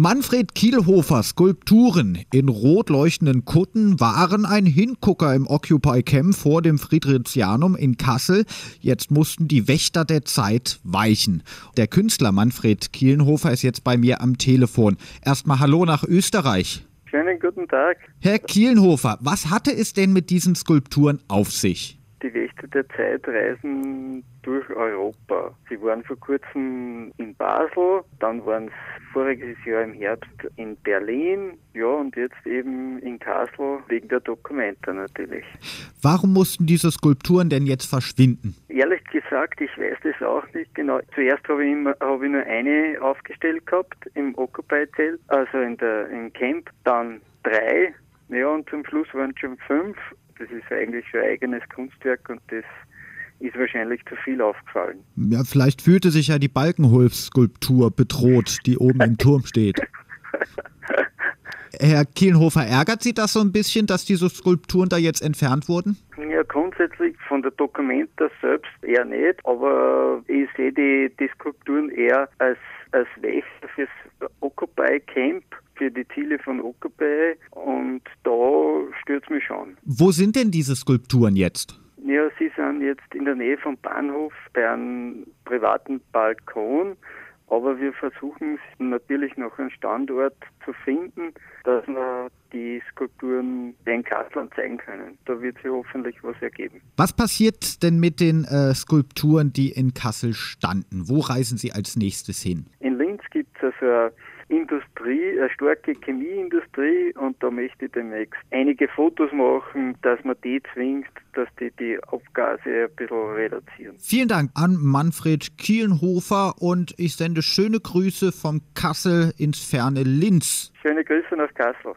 Manfred Kielhofer Skulpturen in rot leuchtenden Kutten waren ein Hingucker im Occupy Camp vor dem Friedrichianum in Kassel. Jetzt mussten die Wächter der Zeit weichen. Der Künstler Manfred Kielhofer ist jetzt bei mir am Telefon. Erstmal Hallo nach Österreich. Schönen guten Tag. Herr Kielhofer, was hatte es denn mit diesen Skulpturen auf sich? Der Zeit reisen durch Europa. Sie waren vor kurzem in Basel, dann waren es voriges Jahr im Herbst in Berlin, ja, und jetzt eben in Kassel wegen der Dokumenta natürlich. Warum mussten diese Skulpturen denn jetzt verschwinden? Ehrlich gesagt, ich weiß das auch nicht genau. Zuerst habe ich, immer, hab ich nur eine aufgestellt gehabt im Occupy-Zelt, also in der, im Camp, dann drei, ja, und zum Schluss waren es schon fünf das ist eigentlich ein eigenes Kunstwerk und das ist wahrscheinlich zu viel aufgefallen. Ja, vielleicht fühlte sich ja die Balkenholz-Skulptur bedroht, die oben im Turm steht. Herr Kielhofer, ärgert Sie das so ein bisschen, dass diese Skulpturen da jetzt entfernt wurden? Ja, grundsätzlich von der Dokumenta selbst eher nicht, aber ich sehe die, die Skulpturen eher als, als Wächter fürs Occupy Camp, für die Ziele von Occupy und da stört es mich schon. Wo sind denn diese Skulpturen jetzt? Ja, sie sind jetzt in der Nähe vom Bahnhof bei einem privaten Balkon. Aber wir versuchen natürlich noch einen Standort zu finden, dass wir die Skulpturen den Kastlern zeigen können. Da wird sich hoffentlich was ergeben. Was passiert denn mit den äh, Skulpturen, die in Kassel standen? Wo reisen Sie als nächstes hin? Also eine Industrie, eine starke Chemieindustrie und da möchte ich demnächst einige Fotos machen, dass man die zwingt, dass die die Abgase ein bisschen reduzieren. Vielen Dank an Manfred Kielenhofer und ich sende schöne Grüße vom Kassel ins ferne Linz. Schöne Grüße nach Kassel.